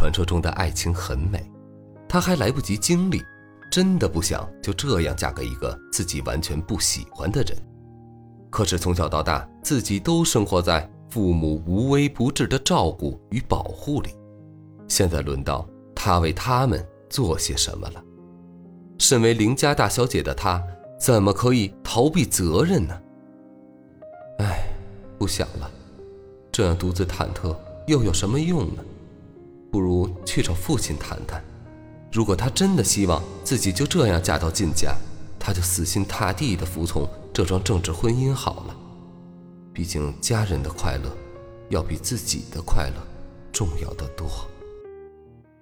传说中的爱情很美，她还来不及经历，真的不想就这样嫁给一个自己完全不喜欢的人。可是从小到大，自己都生活在父母无微不至的照顾与保护里，现在轮到她为他们做些什么了。身为邻家大小姐的她，怎么可以逃避责任呢？唉，不想了，这样独自忐忑又有什么用呢？不如去找父亲谈谈。如果他真的希望自己就这样嫁到靳家，他就死心塌地地服从这桩政治婚姻好了。毕竟家人的快乐，要比自己的快乐重要的多。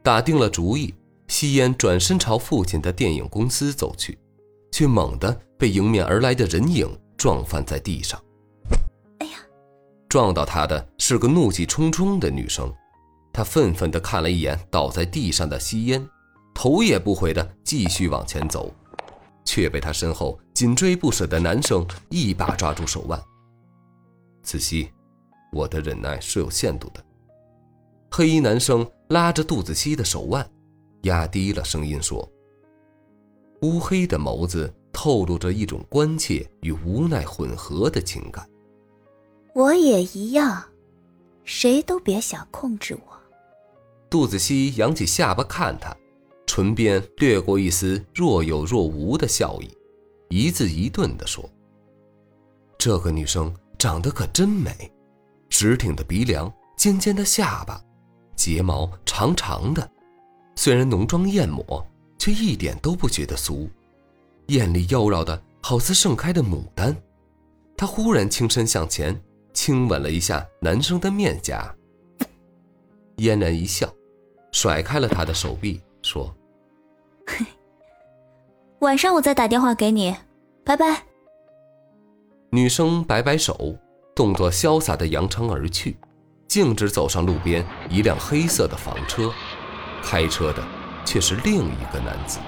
打定了主意，夕烟转身朝父亲的电影公司走去，却猛地被迎面而来的人影撞翻在地上。哎呀！撞到他的是个怒气冲冲的女生。他愤愤地看了一眼倒在地上的吸烟，头也不回地继续往前走，却被他身后紧追不舍的男生一把抓住手腕。子熙，我的忍耐是有限度的。黑衣男生拉着杜子熙的手腕，压低了声音说：“乌黑的眸子透露着一种关切与无奈混合的情感。我也一样，谁都别想控制我。”杜子熙扬起下巴看他，唇边掠过一丝若有若无的笑意，一字一顿地说：“这个女生长得可真美，直挺的鼻梁，尖尖的下巴，睫毛长长的，虽然浓妆艳抹，却一点都不觉得俗，艳丽妖娆的好似盛开的牡丹。”他忽然轻身向前，亲吻了一下男生的面颊，嫣然一笑。甩开了他的手臂，说：“嘿 晚上我再打电话给你，拜拜。”女生摆摆手，动作潇洒的扬长而去，径直走上路边一辆黑色的房车，开车的却是另一个男子。